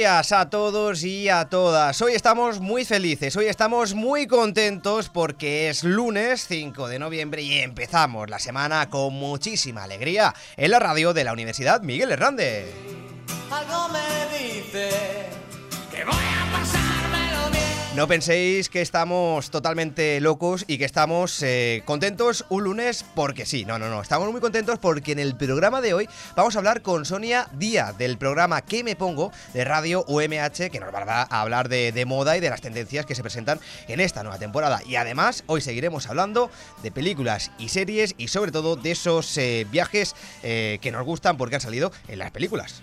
días a todos y a todas. Hoy estamos muy felices, hoy estamos muy contentos porque es lunes 5 de noviembre y empezamos la semana con muchísima alegría en la radio de la Universidad Miguel Hernández. Algo me dice que voy a bien. No penséis que estamos totalmente locos y que estamos eh, contentos un lunes porque sí. No, no, no. Estamos muy contentos porque en el programa de hoy vamos a hablar con Sonia Díaz del programa ¿Qué me pongo? de Radio UMH que nos va a hablar de, de moda y de las tendencias que se presentan en esta nueva temporada. Y además hoy seguiremos hablando de películas y series y sobre todo de esos eh, viajes eh, que nos gustan porque han salido en las películas.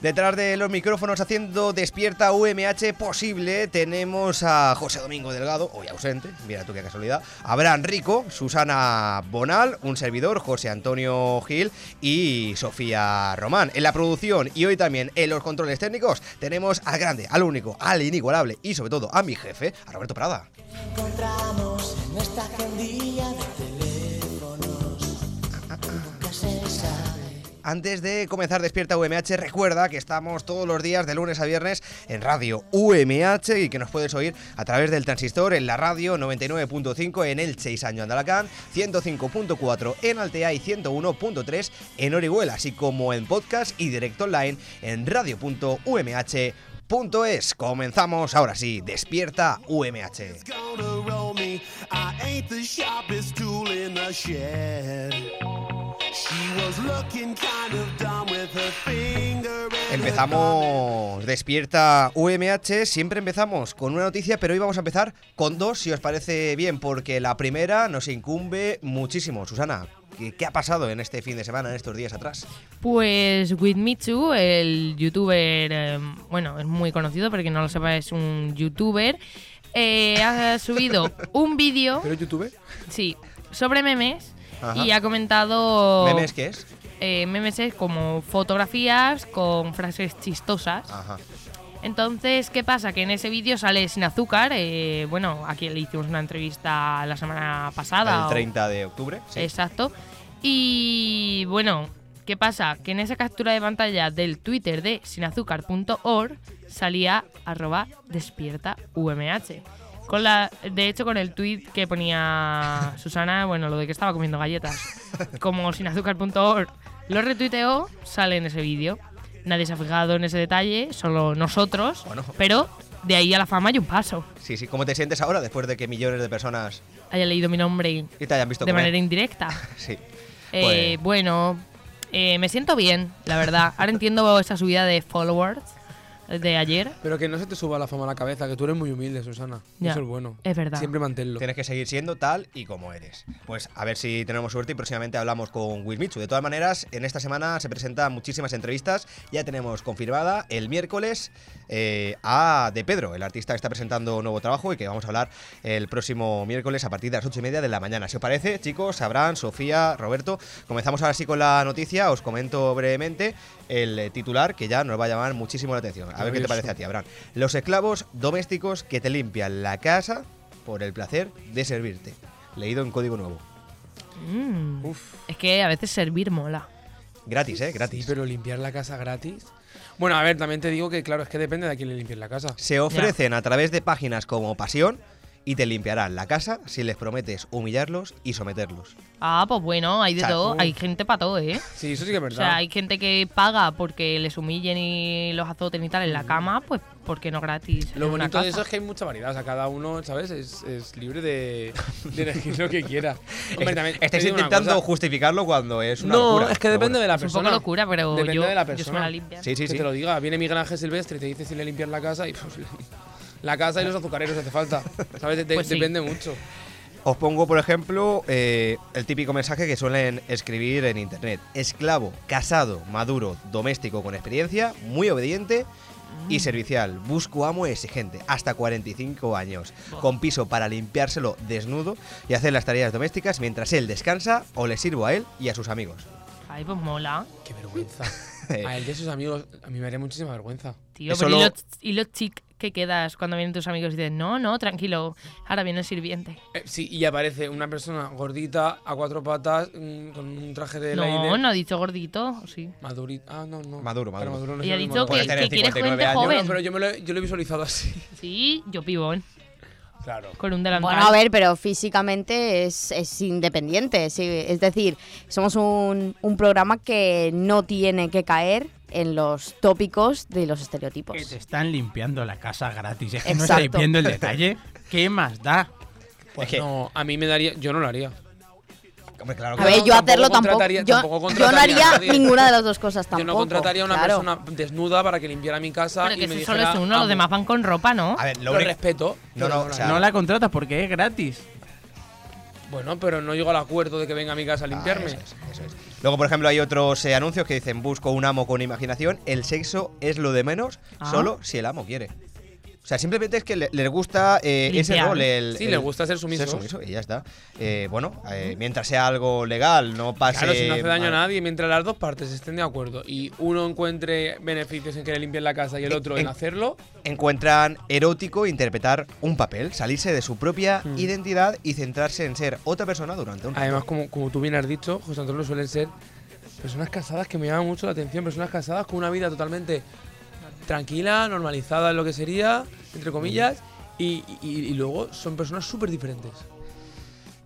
Detrás de los micrófonos haciendo despierta UMH posible tenemos a José Domingo Delgado, hoy ausente, mira tú qué casualidad, Abraham Rico, Susana Bonal, un servidor, José Antonio Gil y Sofía Román. En la producción y hoy también en los controles técnicos tenemos al grande, al único, al inigualable y sobre todo a mi jefe, a Roberto Prada. Encontramos en esta Antes de comenzar Despierta UMH, recuerda que estamos todos los días de lunes a viernes en Radio UMH y que nos puedes oír a través del transistor en la radio 99.5 en el 6 año Andalacán, 105.4 en Altea y 101.3 en Orihuela, así como en podcast y directo online en radio.umh.es. Comenzamos ahora sí, Despierta UMH. Me. Empezamos Despierta UMH, siempre empezamos con una noticia, pero hoy vamos a empezar con dos, si os parece bien, porque la primera nos incumbe muchísimo. Susana, ¿qué, ha pasado en este fin de semana, en estos días atrás? Pues With el youtuber, eh, bueno, es muy conocido, porque no lo sepa, es un youtuber, eh, ha subido un vídeo, ¿Pero YouTube? sí, sobre memes Ajá. y ha comentado... ¿Memes qué es? eh, memes es como fotografías con frases chistosas. Ajá. Entonces, ¿qué pasa? Que en ese vídeo sale sin azúcar. eh, bueno, aquí le hicimos una entrevista la semana pasada. El o- 30 de octubre. sí. Exacto. Y bueno, ¿qué pasa? Que en esa captura de pantalla del Twitter de sinazúcar.org salía arroba despierta UMH. Con la, de hecho, con el tweet que ponía Susana, bueno, lo de que estaba comiendo galletas, como sinazúcar.org, lo retuiteó, sale en ese vídeo. Nadie se ha fijado en ese detalle, solo nosotros, Bueno. pero de ahí a la fama hay un paso. Sí, sí. ¿Cómo te sientes ahora después de que millones de personas Haya leído mi nombre y te hayan visto de comer? manera indirecta. Sí. Eh, Pues- Bueno, eh, me siento bien, la verdad. Ahora entiendo esa subida de followers de ayer. Pero que no se te suba la fama a la cabeza, que tú eres muy humilde, Susana. Ya, Eso es bueno. es verdad. Siempre manténlo. Tienes que seguir siendo tal y como eres. Pues a ver si tenemos suerte y próximamente hablamos con Will Michu. De todas maneras, en esta semana se presentan muchísimas entrevistas. Ya tenemos confirmada el miércoles eh, a De Pedro, el artista que está presentando un nuevo trabajo y que vamos a hablar el próximo miércoles a partir de las ocho y media de la mañana. Si os parece, chicos, Abraham, Sofía, Roberto, comenzamos ahora sí con la noticia. Os comento brevemente el titular que ya nos va a llamar muchísimo la atención. A ver qué te parece a ti, Abraham. Los esclavos domésticos que te limpian la casa por el placer de servirte. Leído en código nuevo. Mm. Uf. Es que a veces servir mola. Gratis, ¿eh? Sí, Gratis. pero limpiar la casa gratis. Bueno, a ver, también te digo que, claro, es que depende de a quién le limpies la casa. Se ofrecen a través de páginas como Pasión y te limpiarán la casa si les prometes humillarlos y someterlos. Ah, pues bueno, hay de O todo. Hay gente para todo, ¿eh? Sí, eso sí que es O verdad. sea, hay gente que paga porque les humillen y los azoten y tal en la cama, pues ¿por qué no gratis? Lo bonito de eso es que hay mucha variedad. O sea, cada uno, ¿sabes? Es, es libre de, de elegir lo que quiera. Hombre, también Estáis intentando justificarlo cuando es una No, locura. es que depende bueno. de la Es un persona. poco locura, pero Depende yo, de la yo soy persona. una limpia. Sí, sí, que sí. te lo diga. Viene Miguel Ángel Silvestre y te dice si le limpias la casa y pues, La casa y los azucareros hace falta. ¿Sabes? De- Pues sí. Depende mucho. Os pongo, por ejemplo, eh, el típico mensaje que suelen escribir en internet. Esclavo, casado, maduro, doméstico con experiencia, muy obediente Mm. y servicial. Busco amo exigente, hasta 45 años. Con piso para limpiárselo desnudo y hacer las tareas domésticas mientras él descansa o le sirvo a él y a sus amigos. Ay, pues mola. Qué vergüenza. A él de sus amigos, a mí me haría muchísima vergüenza. Tío, Eso pero ¿y lo- los, y los chic que quedas cuando vienen tus amigos y dicen, no, no, tranquilo, ahora viene el sirviente? Eh, sí, y aparece una persona gordita, a cuatro patas, mm, con un traje de No, Leiden. no ha dicho gordito, sí. Madurita. Ah, no, no. Maduro, Pero maduro. no Y ha es dicho maduro. Puede que, tener que quiere 59 gente años, No, joven. no, pero yo, me lo, he- yo lo he visualizado así. Sí, yo pibón, Claro. con un delantal. Bueno, a ver, pero físicamente es, es independiente. sí, Es decir, somos un, un programa que no tiene que caer en los tópicos de los estereotipos. Que te están limpiando la casa gratis. Es que no estáis viendo el detalle. ¿Qué más da? Pues Es que- no, a mí me daría. Yo no lo haría. Hombre, claro A ver, no, yo tampoco hacerlo tampoco. Yo, tampoco yo no haría ninguna de las dos cosas tampoco. yo no contrataría a una claro. persona desnuda para que limpiara mi casa Pero y que me dijera. solo es uno, los demás van con ropa, ¿no? A ver, lo respeto. No, pero no, lo o sea, haría. No la contratas porque es gratis. Bueno, pero no llego al acuerdo de que venga a mi casa a Ah, limpiarme. eso es, eso es. Luego, por ejemplo, hay otros eh, anuncios que dicen busco un amo con imaginación. El sexo es lo de menos, Ah. solo si el amo quiere. O sea, simplemente es que le- les gusta eh, ese rol. El, Sí, el- les gusta ser sumisos. Ser sumiso y ya está. Eh, bueno, eh, mientras sea algo legal, no pase. Claro, si no hace daño a nadie, mientras las dos partes estén de acuerdo y uno encuentre beneficios en que le limpien la casa y el otro en, En- hacerlo, Encuentran erótico interpretar un papel, salirse de su propia Mm. identidad y centrarse en ser otra persona durante un rato. además, como, como tú bien has dicho, José Antonio suelen ser personas casadas que me llaman mucho la atención, personas casadas con una vida totalmente tranquila, normalizada en lo que sería, entre comillas, y, y- y luego son personas súper diferentes.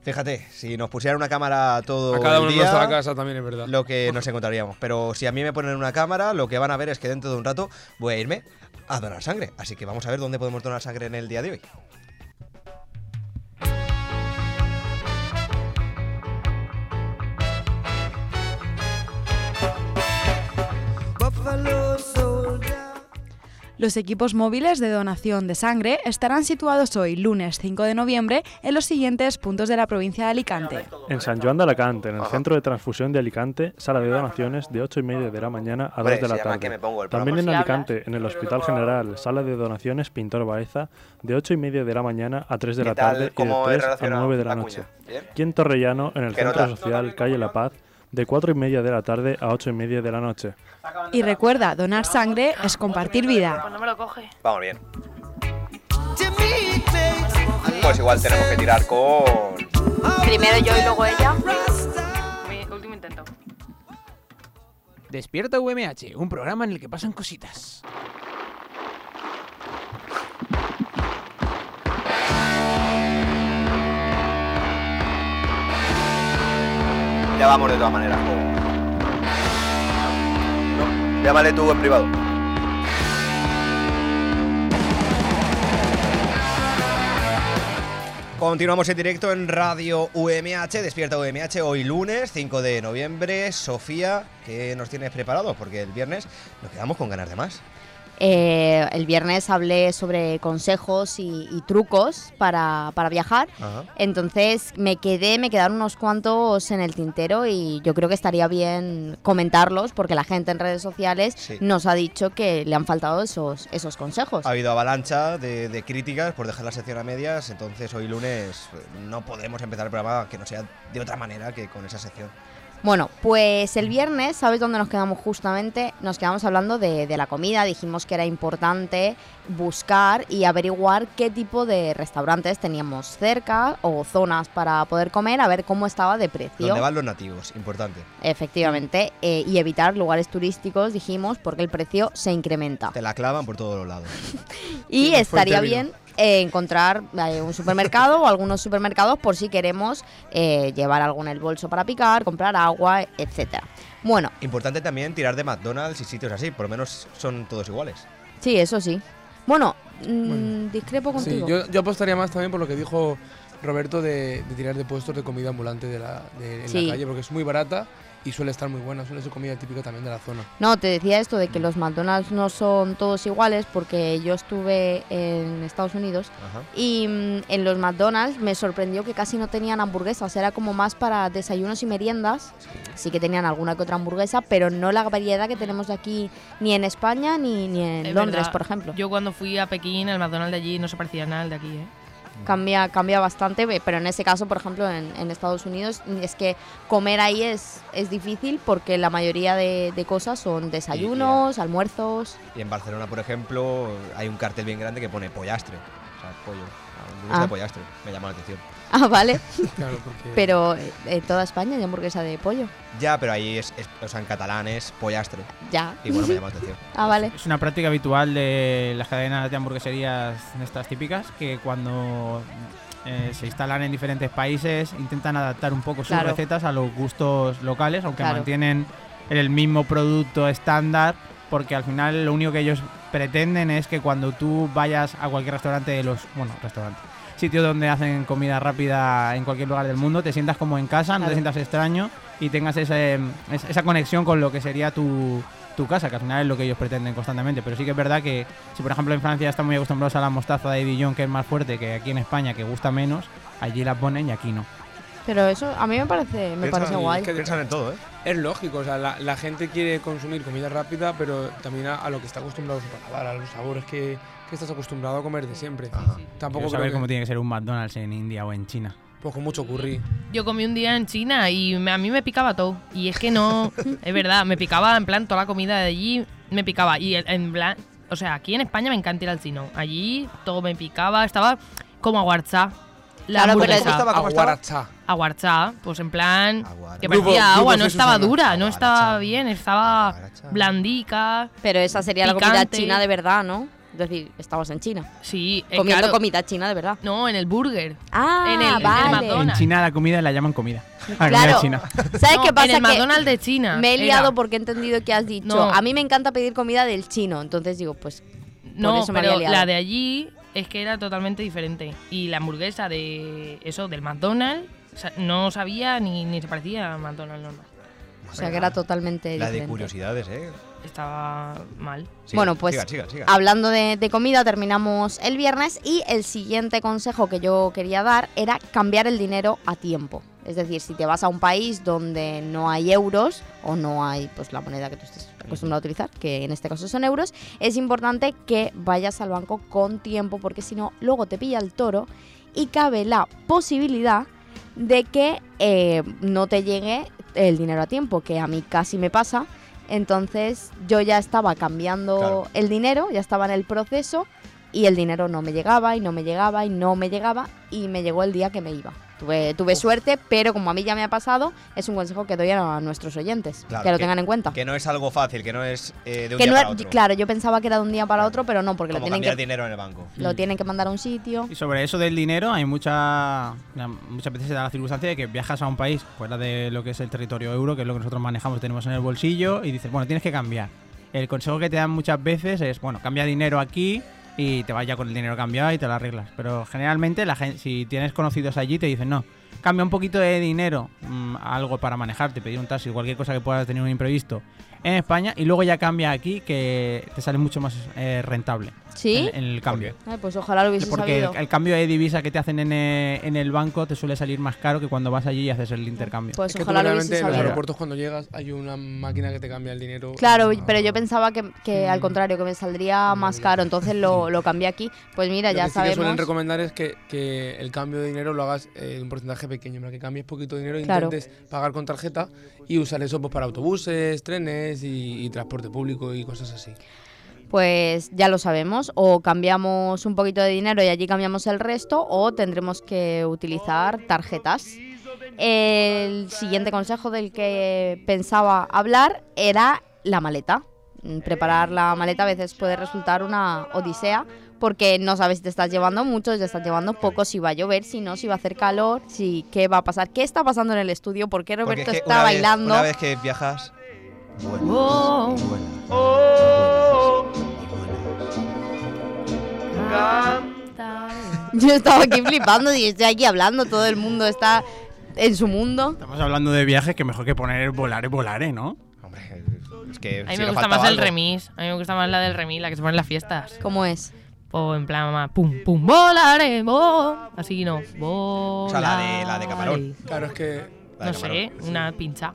Fíjate, si nos pusieran una cámara todo A cada el uno en día, casa también es verdad. lo que nos encontraríamos. Pero si a mí me ponen una cámara, lo que van a ver es que dentro de un rato voy a irme a donar sangre. Así que vamos a ver dónde podemos donar sangre en el día de hoy. Los equipos móviles de donación de sangre estarán situados hoy, lunes 5 de noviembre, en los siguientes puntos de la provincia de Alicante. En San Joan de Alacante, en el Centro de Transfusión de Alicante, sala de donaciones de 8 y media de la mañana a 2 Hombre, de la tarde. También en programa. Alicante, en el Hospital General, sala de donaciones Pintor Baeza, de 8 y media de la mañana a 3 de la tarde y de ¿Cómo es 3 a relacionado 9 de la noche. Y en Torrellano, en el ¿Qué Centro? Social Calle La Paz, de 4 y media de la tarde a 8 y media de la noche. Y recuerda, donar sangre es compartir vida. Pues no me lo coge. Vamos bien. Pues igual tenemos que tirar con. Primero yo y luego ella. Mi último intento. Despierta UMH, un programa en el que pasan cositas. Ya vamos de todas maneras. Llámale tú en privado. Continuamos en directo en Radio UMH, despierta UMH, hoy lunes 5 de noviembre. Sofía, ¿qué nos tienes preparado? Porque el viernes nos quedamos con ganas de más. Eh, el viernes hablé sobre consejos y, y trucos para, para viajar. Ajá. Entonces me quedé, me quedaron unos cuantos en el tintero y yo creo que estaría bien comentarlos porque la gente en redes sociales Sí. nos ha dicho que le han faltado esos, esos consejos. Ha habido avalancha de, de críticas por dejar la sección a medias, entonces hoy lunes no podemos empezar el programa que no sea de otra manera que con esa sección. Bueno, pues el viernes, ¿sabes dónde nos quedamos justamente? Nos quedamos hablando de, de la comida, dijimos que era importante buscar y averiguar qué tipo de restaurantes teníamos cerca o zonas para poder comer, a ver cómo estaba de precio. ¿Dónde van los nativos? Importante. Efectivamente, eh, y evitar lugares turísticos, dijimos, porque el precio se incrementa. Te la clavan por todos los lados. Y Sí, estaría bien eh, encontrar eh, un supermercado o algunos supermercados por si queremos eh, llevar algo en el bolso para picar, comprar agua, etcétera. Bueno, Importante también tirar de McDonald's y sitios así, por lo menos son todos iguales. sí, eso sí. Bueno, mm, Bueno. discrepo Sí, contigo. yo, yo apostaría más también por lo que dijo Roberto, de, de tirar de puestos de comida ambulante de la, de, en Sí. la calle, porque es muy barata y suele estar muy buena, suele ser comida típica también de la zona. No, te decía esto de que los McDonald's no son todos iguales porque yo estuve en Estados Unidos Ajá. y mm, en los McDonald's me sorprendió que casi no tenían hamburguesas, era como más para desayunos y meriendas. Sí que tenían alguna que otra hamburguesa, pero no la variedad que tenemos aquí ni en España ni, ni en Es Londres, verdad. por ejemplo. Yo cuando fui a Pekín, el McDonald's de allí no se parecía nada al de aquí, ¿eh? Cambia, cambia bastante, ve- pero en ese caso, por ejemplo, en, en Estados Unidos, es que comer ahí es, es difícil porque la mayoría de, de cosas son desayunos, almuerzos. Y en Barcelona, por ejemplo, hay un cartel bien grande que pone pollastre. O sea, pollo. Hamburguesa Ah. de pollastre. Me llama la atención. Ah, vale. Claro, porque Pero eh, en toda España hay hamburguesa de pollo. Ya, pero ahí es, es- o sea, en catalán es pollastre. Ya. Y bueno, me llama la atención. Ah, vale. Es una práctica habitual de las cadenas de hamburgueserías estas típicas que cuando eh, se instalan en diferentes países intentan adaptar un poco sus Claro. recetas a los gustos locales, aunque Claro. mantienen el mismo producto estándar, porque al final lo único que ellos pretenden es que cuando tú vayas a cualquier restaurante de los, bueno, restaurante, sitio donde hacen comida rápida en cualquier lugar del mundo, te sientas como en casa, no te sientas extraño y tengas ese, es- esa conexión con lo que sería tu, tu casa, que al final es lo que ellos pretenden constantemente. Pero sí que es verdad que si por ejemplo en Francia están muy acostumbrados a la mostaza de Dijon, que es más fuerte que aquí en España, que gusta menos, allí la ponen y aquí no. Pero eso a mí me parece, me Piensan- parece guay. que- Piensan en todo, ¿eh? Es lógico, o sea, la, la gente quiere consumir comida rápida, pero también a, a lo que está acostumbrado su paladar, a los sabores que, que estás acostumbrado a comer de siempre. Ajá. Tampoco Quiero saber que- cómo tiene que ser un McDonald's en India o en China. Pues con mucho curry. Yo comí un día en China y me- a mí me picaba todo. Y es que no, es verdad, me picaba en plan toda la comida de allí, me picaba. Y en- en plan, o sea, aquí en España me encanta ir al chino. Allí todo me picaba, estaba como aguarchá. La Claro, pero hamburguesa. estaba- ¿Cómo estaba? Aguarchá, pues en plan Aguara. que parecía Grupo agua, no Jesús estaba dura, no estaba bien, estaba blandica. Pero esa sería la comida Picante. china de verdad, ¿no? Es decir, estabas en China. Sí, eh, comiendo claro. comida china de verdad. No, en el burger. Ah, En el- en el vale. McDonald's. En China la comida la llaman comida. La comida Claro. china. ¿Sabes No, qué pasa? En el Que McDonald's de China. me he era. liado porque he entendido que has dicho. No. A mí me encanta pedir comida del chino. Entonces digo, pues. No, eso me pero había liado. la de allí es que era totalmente diferente. Y la hamburguesa de eso, del McDonald's, o sea, no sabía ni, ni se parecía a McDonald's normal. O sea, que era totalmente La de curiosidades, ¿eh? Estaba mal. Bueno, pues, sigan, sigan. Hablando de, de comida, terminamos el viernes y el siguiente consejo que yo quería dar era cambiar el dinero a tiempo. Es decir, si te vas a un país donde no hay euros o no hay pues la moneda que tú estés acostumbrado a utilizar, que en este caso son euros, es importante que vayas al banco con tiempo porque si no, luego te pilla el toro y cabe la posibilidad de que eh, no te llegue el dinero a tiempo, que a mí casi me pasa. Entonces yo ya estaba cambiando Claro. el dinero, ya estaba en el proceso y el dinero no me llegaba y no me llegaba y no me llegaba y me llegó el día que me iba. Tuve, tuve suerte, pero como a mí ya me ha pasado, es un consejo que doy a nuestros oyentes, Claro, que lo que- tengan en cuenta. Que no es algo fácil, que no es eh, de un Que día no para otro. claro, yo pensaba que era de un día para otro, pero no, porque lo Como tienen, cambiar que, dinero en el banco. lo tienen que mandar a un sitio. Y sobre eso del dinero, hay mucha, muchas veces se da la circunstancia de que viajas a un país fuera de lo que es el territorio euro, que es lo que nosotros manejamos, tenemos en el bolsillo, y dices, bueno, tienes que cambiar. El consejo que te dan muchas veces es, bueno, cambia dinero aquí y te vaya con el dinero cambiado y te lo arreglas. Pero generalmente, la gente, si tienes conocidos allí, te dicen, no, cambia un poquito de dinero, mm, algo para manejarte, pedir un taxi, cualquier cosa que puedas tener un imprevisto en España, y luego ya cambia aquí, que te sale mucho más eh, rentable ¿Sí? en, en el cambio. Ay, pues ojalá lo hubiese Porque el, sabido. el cambio de divisa que te hacen en, eh, en el banco te suele salir más caro que cuando vas allí y haces el intercambio. Pues Es que tú ojalá lo hubiese en los sabido. aeropuertos cuando llegas hay una máquina que te cambia el dinero. Claro, Ah. pero yo pensaba que, que al Mm. contrario, que me saldría más caro, entonces lo, lo cambié aquí. Pues mira, Lo ya que sí que suelen sabemos. recomendar es que, que el cambio de dinero lo hagas eh, en un porcentaje pequeño, para que cambies poquito de dinero e Claro. intentes pagar con tarjeta y usar eso pues, para autobuses, trenes y, y transporte público y cosas así. Pues ya lo sabemos, o cambiamos un poquito de dinero y allí cambiamos el resto, o tendremos que utilizar tarjetas. El siguiente consejo del que pensaba hablar era la maleta. Preparar la maleta a veces puede resultar una odisea porque no sabes si te estás llevando mucho, si te estás llevando poco, si va a llover, si no, si va a hacer calor, si qué va a pasar, qué está pasando en el estudio, por qué Roberto es que está una vez- bailando. una vez que viajas. Buenas, Oh. buenas, buenas. Yo estaba aquí flipando y estoy aquí hablando, todo el mundo está en su mundo. Estamos hablando de viajes que mejor que poner volare, volare, ¿no? Hombre, es que A mí si me gusta más el algo. remis. A mí me gusta más la del remis, la que se pone en las fiestas. ¿Cómo es? O en plan, mamá, pum, pum, volaremos. Así no, volaremos. sea, la de- la de Camarón. Claro, es que. No sé, una pincha.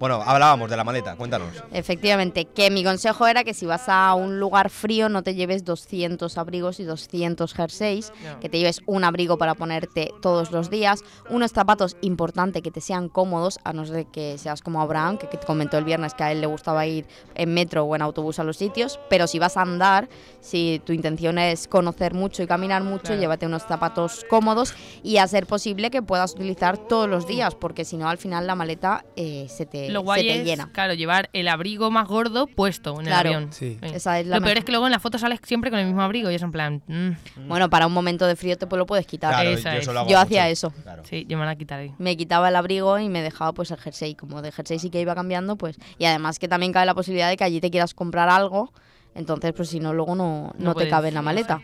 Bueno, hablábamos de la maleta, cuéntanos. Efectivamente, que mi consejo era que si vas a un lugar frío no te lleves 200 abrigos y 200 jerseys, No. que te lleves un abrigo para ponerte todos los días, unos zapatos importante que te sean cómodos, a no ser que seas como Abraham, que, que te comentó el viernes que a él le gustaba ir en metro o en autobús a los sitios, pero si vas a andar, si tu intención es conocer mucho y caminar mucho, Claro. llévate unos zapatos cómodos y a ser posible que puedas utilizar todos los días, porque si no al final la maleta eh, se te, Lo se guay te es, llena. claro, llevar el abrigo más gordo puesto en Claro. el avión. Sí. Esa es la Lo peor es que luego en la foto sales siempre con el mismo abrigo y es en plan. mm, Bueno, para un momento de frío te pues, lo puedes quitar. Claro, Esa yo hacía eso. Claro. sí, yo me la quitaré. Me quitaba el abrigo y me dejaba pues el jersey. Como de jersey sí que iba cambiando, pues. Y además que también cabe la posibilidad de que allí te quieras comprar algo. Entonces, pues si no, luego no, no, No te puedes, cabe en la sí, maleta.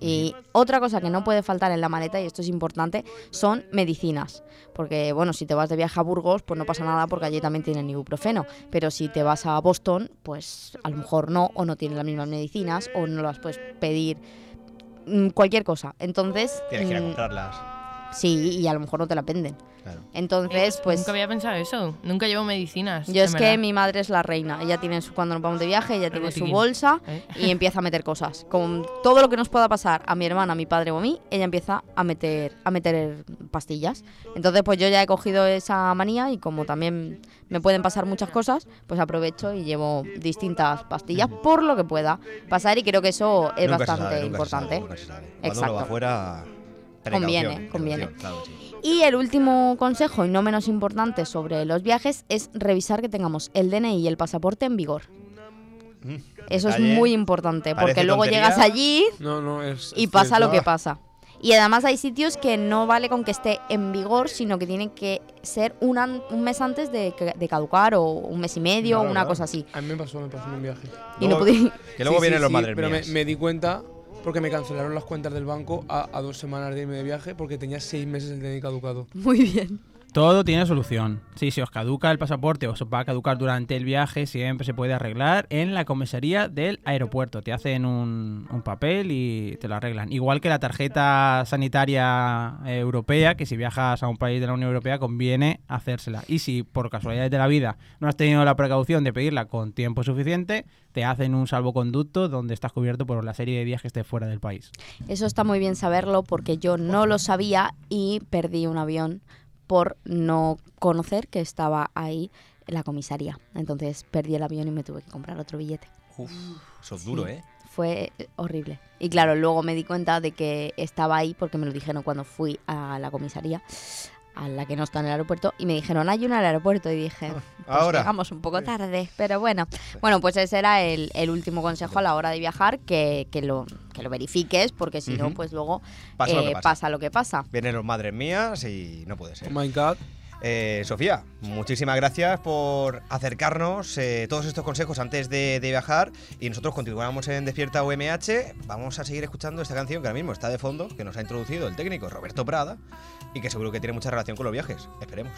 Y otra cosa que no puede faltar en la maleta, y esto es importante, son medicinas. Porque, bueno, si te vas de viaje a Burgos, pues no pasa nada porque allí también tienen ibuprofeno. Pero si te vas a Boston, pues a lo mejor no, o no tienen las mismas medicinas, o no las puedes pedir. mm, Cualquier cosa. Entonces. Tienes que ir a mm, comprarlas. Sí, y a lo mejor no te la venden. Claro. Entonces, pues Nunca había pensado eso. Nunca llevo medicinas. yo es que verdad. mi madre es la reina. Ella tiene su, cuando nos vamos de viaje, ella tiene su bolsa ¿Eh? y empieza a meter cosas. Con todo lo que nos pueda pasar a mi hermana, a mi padre o a mí, ella empieza a meter a meter pastillas. Entonces, pues yo ya he cogido esa manía y como también me pueden pasar muchas cosas, pues aprovecho y llevo distintas pastillas por lo que pueda pasar y creo que eso es Nunca se bastante sabe, nunca se sabe, importante. nunca se sabe. Cuando uno Exacto. va afuera, Conviene, conviene. claro, sí. Y el último consejo, y no menos importante sobre los viajes, es revisar que tengamos el DNI y el pasaporte en vigor. Mm, Eso detalle. es muy importante, porque luego tontería. llegas allí No, no, es. y es pasa cierto. lo que pasa. Y además hay sitios que no vale con que esté en vigor, sino que tiene que ser un, an- un mes antes de, de caducar o un mes y medio o Claro, una cosa así. A mí me pasó, me pasó en un viaje. Y no Luego- pude... Que luego Sí, vienen sí, los sí, madres Pero me, mías. me di cuenta porque me cancelaron las cuentas del banco a, dos semanas de irme de viaje porque tenía seis meses el DNI caducado. Muy bien. Todo tiene solución. Sí, si os caduca el pasaporte o os va a caducar durante el viaje, siempre se puede arreglar en la comisaría del aeropuerto. Te hacen un, un papel y te lo arreglan. Igual que la tarjeta sanitaria eh, europea, que si viajas a un país de la Unión Europea conviene hacérsela. Y si por casualidades de la vida no has tenido la precaución de pedirla con tiempo suficiente, te hacen un salvoconducto donde estás cubierto por la serie de días que estés fuera del país. Eso está muy bien saberlo porque yo no lo sabía y perdí un avión por no conocer que estaba ahí la comisaría. Entonces perdí el avión y me tuve que comprar otro billete. Uf, eso es duro, Sí. ¿eh? Fue eh, horrible. Y claro, luego me di cuenta de que estaba ahí porque me lo dijeron cuando fui a la comisaría, a la que no está en el aeropuerto, y me dijeron, hay una en el aeropuerto. Y dije, pues ahora. llegamos un poco tarde, pero bueno. Bueno, pues ese era el, el último consejo a la hora de viajar, que, que lo, que lo verifiques, porque si no, pues luego Pasa lo que eh, pasa. lo que pasa. Vienen los madres mías y no puede ser. Oh my god. Eh, Sofía, muchísimas gracias por acercarnos eh, todos estos consejos antes de, de viajar y nosotros continuamos en Despierta UMH. Vamos a seguir escuchando esta canción que ahora mismo está de fondo, que nos ha introducido el técnico Roberto Prada y que seguro que tiene mucha relación con los viajes. Esperemos.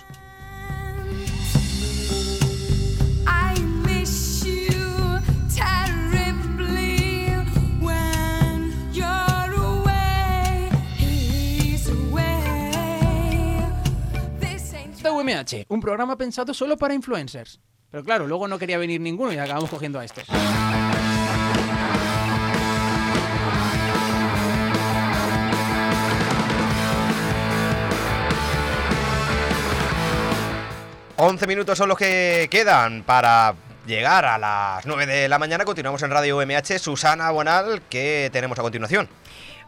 Un programa pensado solo para influencers. Pero claro, luego no quería venir ninguno y acabamos cogiendo a estos. 11 minutos son los que quedan para llegar a las 9 de la mañana. Continuamos en Radio UMH. Susana Bonal, ¿qué tenemos a continuación?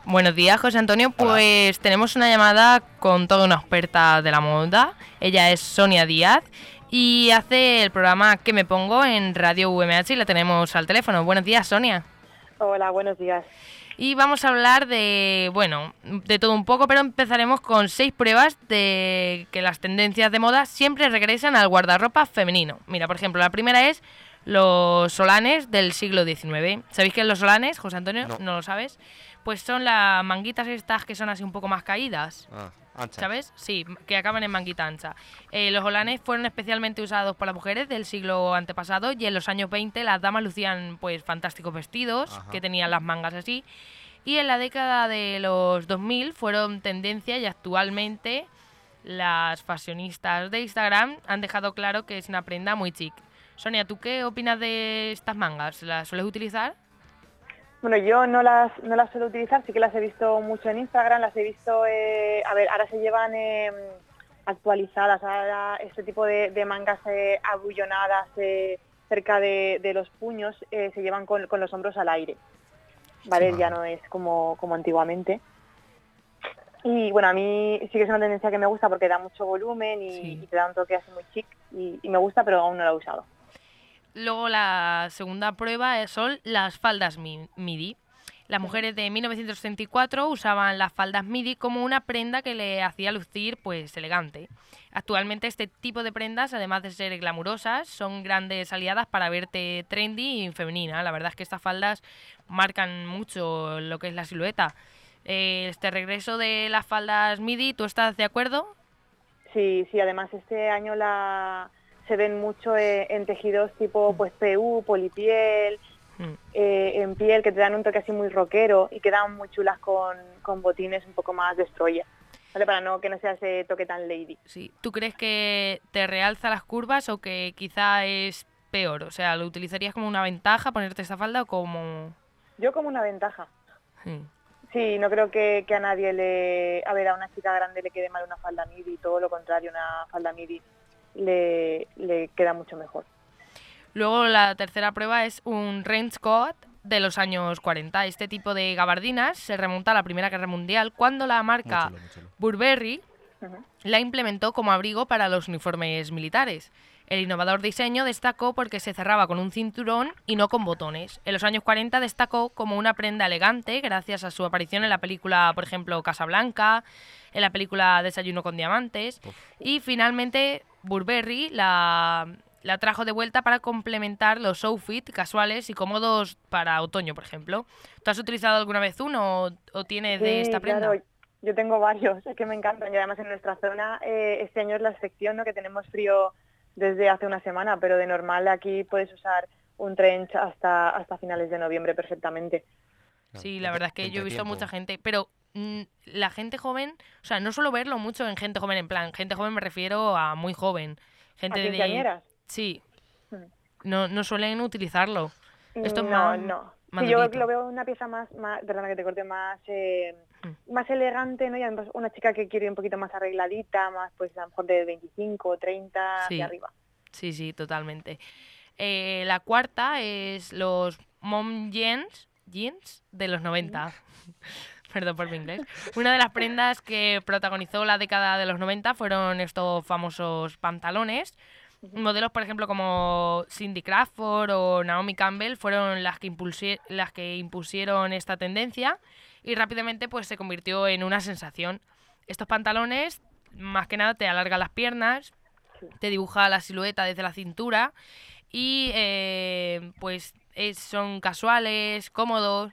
Buenos días, José Antonio. Pues tenemos una llamada con toda una experta de la moda. Ella es Sonia Díaz y hace el programa que me pongo en Radio UMH y la tenemos al teléfono. Buenos días, Sonia. Hola, buenos días. Y vamos a hablar de, bueno, de todo un poco, pero empezaremos con seis pruebas de que las tendencias de moda siempre regresan al guardarropa femenino. Mira, por ejemplo, la primera es los solanes del siglo XIX. ¿Sabéis qué es los solanes, José Antonio? No. ¿No lo sabes? Pues son las manguitas estas que son así un poco más caídas. Ah. ¿Sabes? Sí, que acaban en manguita ancha. Eh, los holanes fueron especialmente usados por las mujeres del siglo antepasado y en los años 20 las damas lucían pues fantásticos vestidos Ajá. que tenían las mangas así. Y en la década de los 2000 fueron tendencia y actualmente las fashionistas de Instagram han dejado claro que es una prenda muy chic. Sonia, ¿tú qué opinas de estas mangas? ¿Las sueles utilizar? Bueno, yo no las, no las suelo utilizar, sí que las he visto mucho en Instagram, las he visto, eh, a ver, ahora se llevan eh, actualizadas, ahora este tipo de, de mangas eh, abullonadas eh, cerca de, de los puños se llevan con, con los hombros al aire, ¿vale? Sí. Ya no es como, como antiguamente. Y bueno, a mí sí que es una tendencia que me gusta porque da mucho volumen y, Sí. y te da un toque así muy chic y, y me gusta, pero aún no la he usado. Luego la segunda prueba es- son las faldas mi- MIDI. Las mujeres de 1964 usaban las faldas MIDI como una prenda que le hacía lucir pues elegante. Actualmente este tipo de prendas, además de ser glamurosas, son grandes aliadas para verte trendy y femenina. La verdad es que estas faldas marcan mucho lo que es la silueta. Eh, este regreso de las faldas MIDI, ¿tú estás de acuerdo? Sí, sí, además este año la se ven mucho eh, en tejidos tipo pues PU, polipiel, Mm. eh, en piel que te dan un toque así muy rockero y quedan muy chulas con, con botines un poco más destroyer. ¿Vale? Para no que no sea ese toque tan lady. Sí. ¿Tú crees que te realza las curvas o que quizá es peor? O sea, ¿lo utilizarías como una ventaja ponerte esta falda o como...? Yo como una ventaja. Sí. Sí, no creo que, que a nadie le... A ver, a una chica grande le quede mal una falda midi, todo lo contrario, una falda midi le, le queda mucho mejor. Luego la tercera prueba es un range coat de los años 40. Este tipo de gabardinas se remonta a la Primera Guerra Mundial cuando la marca Muy chulo, muy chulo. Burberry la implementó como abrigo para los uniformes militares. El innovador diseño destacó porque se cerraba con un cinturón y no con botones. En los años 40 destacó como una prenda elegante gracias a su aparición en la película, por ejemplo, Casablanca, en la película Desayuno con Diamantes. Y finalmente Burberry la, la trajo de vuelta para complementar los outfits casuales y cómodos para otoño, por ejemplo. ¿Tú has utilizado alguna vez uno o, o tienes de esta prenda? claro, yo tengo varios, es que me encantan y además en nuestra zona eh, este año es la excepción, ¿no? que tenemos frío desde hace una semana, pero de normal aquí puedes usar un trench hasta, hasta finales de noviembre perfectamente. Sí, la verdad es que yo he visto entretiempo. mucha gente, pero mm, la gente joven, o sea, no suelo verlo mucho en gente joven, en plan, gente joven me refiero a muy joven, gente ¿A de... Sí, Mm. no, no suelen utilizarlo. Esto es no, más- no. Sí, yo lo veo una pieza más, más perdona que te corte, más eh. Más elegante, ¿no? Y además una chica que quiere ir un poquito más arregladita, más pues a lo mejor de 25, 30 Sí. hacia arriba. Sí, sí, totalmente. Eh, la cuarta es los mom jeans, jeans de los 90. Perdón por mi inglés. Una de las prendas que protagonizó la década de los 90 fueron estos famosos pantalones. Modelos, por ejemplo, como Cindy Crawford o Naomi Campbell fueron las que, las que impusieron esta tendencia y rápidamente pues, se convirtió en una sensación. Estos pantalones, más que nada, te alargan las piernas, te dibuja la silueta desde la cintura y eh, pues es- son casuales, cómodos.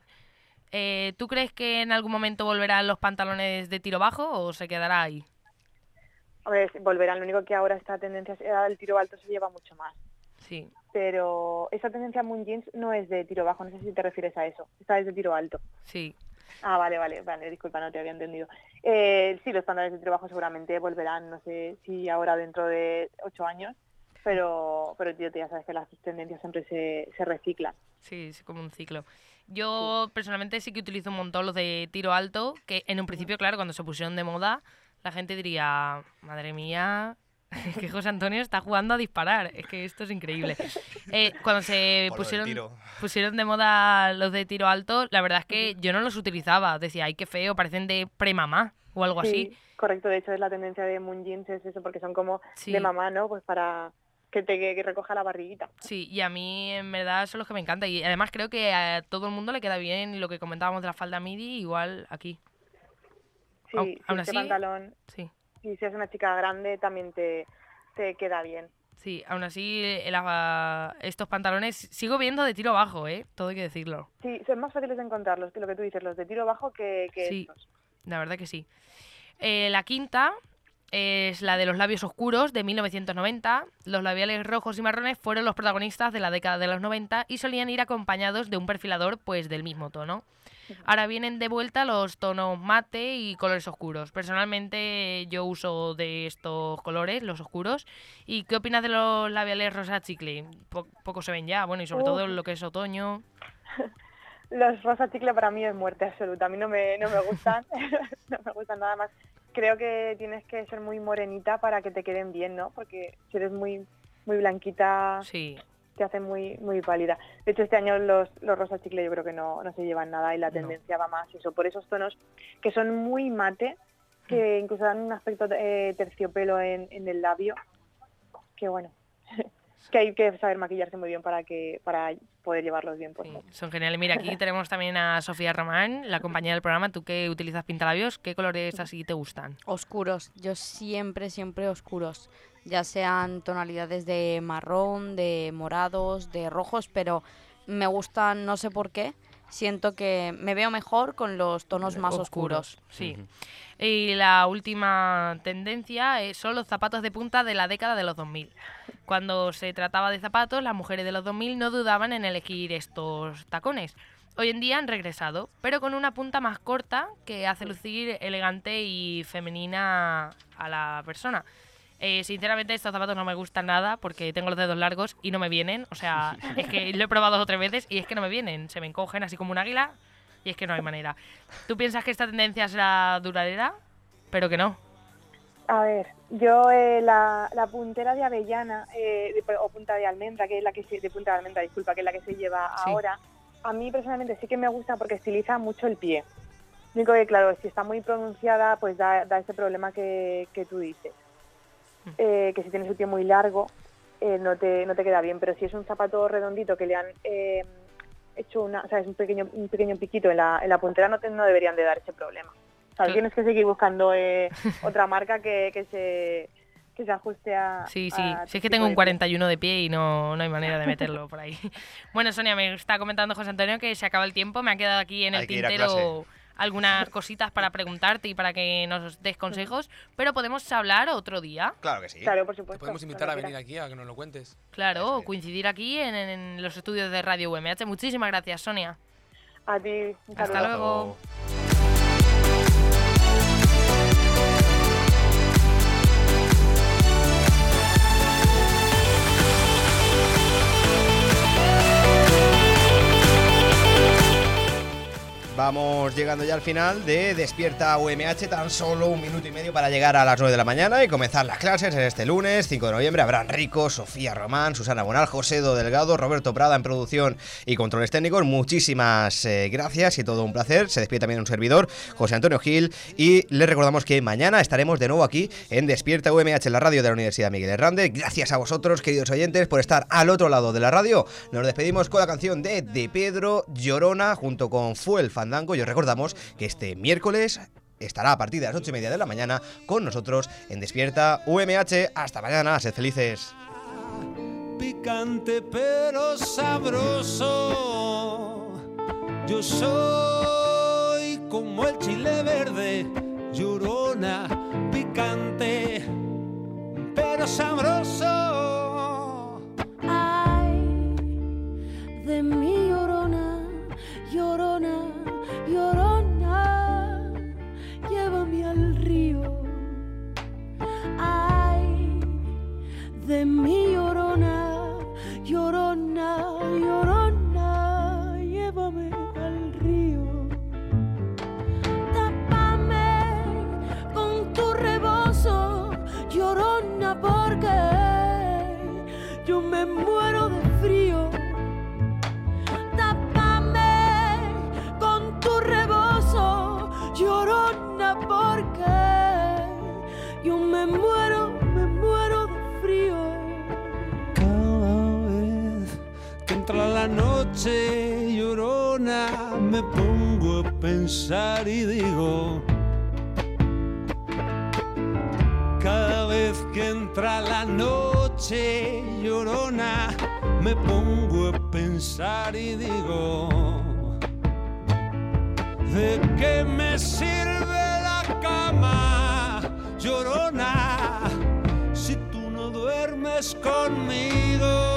Eh, ¿Tú crees que en algún momento volverán los pantalones de tiro bajo o se quedará ahí? A ver, volverán, lo único que ahora esta tendencia el tiro alto se lleva mucho más. Sí. Pero esa tendencia Moon Jeans no es de tiro bajo, no sé si te refieres a eso. Esta es de tiro alto. Sí. Ah, vale, vale, vale, disculpa, no te había entendido. Eh, sí, los pantalones de tiro bajo seguramente volverán, no sé si ahora dentro de ocho años, pero, pero tío, ya sabes que las tendencias siempre se, se reciclan. Sí, es como un ciclo. Yo personalmente sí que utilizo un montón los de tiro alto, que en un principio, claro, cuando se pusieron de moda, la gente diría, madre mía, que José Antonio está jugando a disparar. Es que esto es increíble. Eh, cuando se Por pusieron, pusieron de moda los de tiro alto, la verdad es que yo no los utilizaba. Decía, ay, qué feo, parecen de premamá o algo así. Sí, correcto, de hecho es la tendencia de Moon Jeans, es eso, porque son como Sí. de mamá, ¿no? Pues para que te que recoja la barriguita. Sí, y a mí en verdad son los que me encantan. Y además creo que a todo el mundo le queda bien lo que comentábamos de la falda midi, igual aquí. Sí, Au- sí, aún este así- pantalón, Sí. Y si es una chica grande también te, te queda bien. Sí, aún así, la- estos pantalones sigo viendo de tiro bajo, ¿eh? Todo hay que decirlo. Sí, son más fáciles de encontrarlos que lo que tú dices, los de tiro bajo que, que Sí, estos. la verdad que sí. Eh, la quinta es la de los labios oscuros de 1990. Los labiales rojos y marrones fueron los protagonistas de la década de los 90 y solían ir acompañados de un perfilador pues del mismo tono. Ahora vienen de vuelta los tonos mate y colores oscuros. Personalmente yo uso de estos colores, los oscuros. ¿Y qué opinas de los labiales rosa chicle? Po- poco se ven ya, bueno, y sobre Uf. todo lo que es otoño. Los rosa chicle para mí es muerte absoluta. A mí no me, no me gustan, no me gustan nada más. Creo que tienes que ser muy morenita para que te queden bien, ¿no? Porque si eres muy muy blanquita, Sí. Te hace muy muy pálida. De hecho, este año los, los rosa chicle yo creo que no, no se llevan nada y la tendencia va más eso, por esos tonos que son muy mate, que incluso dan un aspecto eh, terciopelo en, en el labio, que bueno, que hay que saber maquillarse muy bien para que para poder llevarlos bien puestos. Son geniales. Mira, aquí tenemos también a Sofía Román, la compañera del programa. Tú que utilizas pintalabios, ¿qué colores así te gustan? Oscuros, yo siempre, siempre oscuros. Ya sean tonalidades de marrón, de morados, de rojos, pero me gustan, no sé por qué. Siento que me veo mejor con los tonos más oscuros. Sí. Y la última tendencia eh, son los zapatos de punta de la década de los 2000. Cuando se trataba de zapatos, las mujeres de los 2000 no dudaban en elegir estos tacones. Hoy en día han regresado, pero con una punta más corta que hace lucir elegante y femenina a la persona. Eh, sinceramente estos zapatos no me gustan nada porque tengo los dedos largos y no me vienen. O sea, es que lo he probado dos o tres veces y es que no me vienen. Se me encogen así como un águila y es que no hay manera. ¿Tú piensas que esta tendencia será duradera? Pero que no. A ver, yo eh, la, la puntera de avellana eh, de- o punta de almendra, que es la que se, de punta de almendra, disculpa, que es la que se lleva Sí. ahora, a mí personalmente sí que me gusta porque estiliza mucho el pie. Lo único que, claro, si está muy pronunciada, pues da, da ese problema que, que tú dices. Eh, que si tienes el pie muy largo, eh, no, te, no te queda bien. Pero si es un zapato redondito que le han eh, hecho una, o sea, es un pequeño, un pequeño piquito en la, en la puntera, no, te- no deberían de dar ese problema. O sea, Cl- tienes que seguir buscando eh, otra marca que, que se que se ajuste a Sí, sí. a Si es que tengo un de pie. 41 de pie y no, no hay manera de meterlo por ahí. Bueno, Sonia, me está comentando José Antonio que se acaba el tiempo. Me ha quedado aquí en el tintero algunas cositas para preguntarte y para que nos des consejos, pero podemos hablar otro día. Claro que sí. Claro, por supuesto. Te podemos invitar a venir aquí a que nos lo cuentes. Claro, o coincidir aquí en, en los estudios de Radio UMH. Muchísimas gracias, Sonia. A ti. un Hasta luego. Vamos llegando ya al final de Despierta UMH, tan solo un minuto y medio para llegar a las 9 de la mañana y comenzar las clases en este lunes 5 de noviembre. Habrán Rico, Sofía Román, Susana Bonal, José Do Delgado, Roberto Prada en producción y controles técnicos. Muchísimas eh, gracias y todo un placer. Se despide también un servidor, José Antonio Gil, y les recordamos que mañana estaremos de nuevo aquí en Despierta UMH, en la radio de la Universidad Miguel Hernández. Gracias a vosotros, queridos oyentes, por estar al otro lado de la radio. Nos despedimos con la canción de De Pedro Llorona junto con Fuel Fandango. Y os recordamos que este miércoles estará a partir de las 8 y media de la mañana con nosotros en Despierta UMH. Hasta mañana, sed felices. picante pero sabroso. Yo soy como el chile verde, llorona, picante pero sabroso. Ay, de mi Ay, de mi llorona, llorona, llorona, llévame al río. Tápame con tu rebozo, llorona, porque yo me muero de llorona, me pongo a pensar y digo. Cada vez que entra la noche llorona, me pongo a pensar y digo, ¿de qué me sirve la cama, llorona, si tú no duermes conmigo?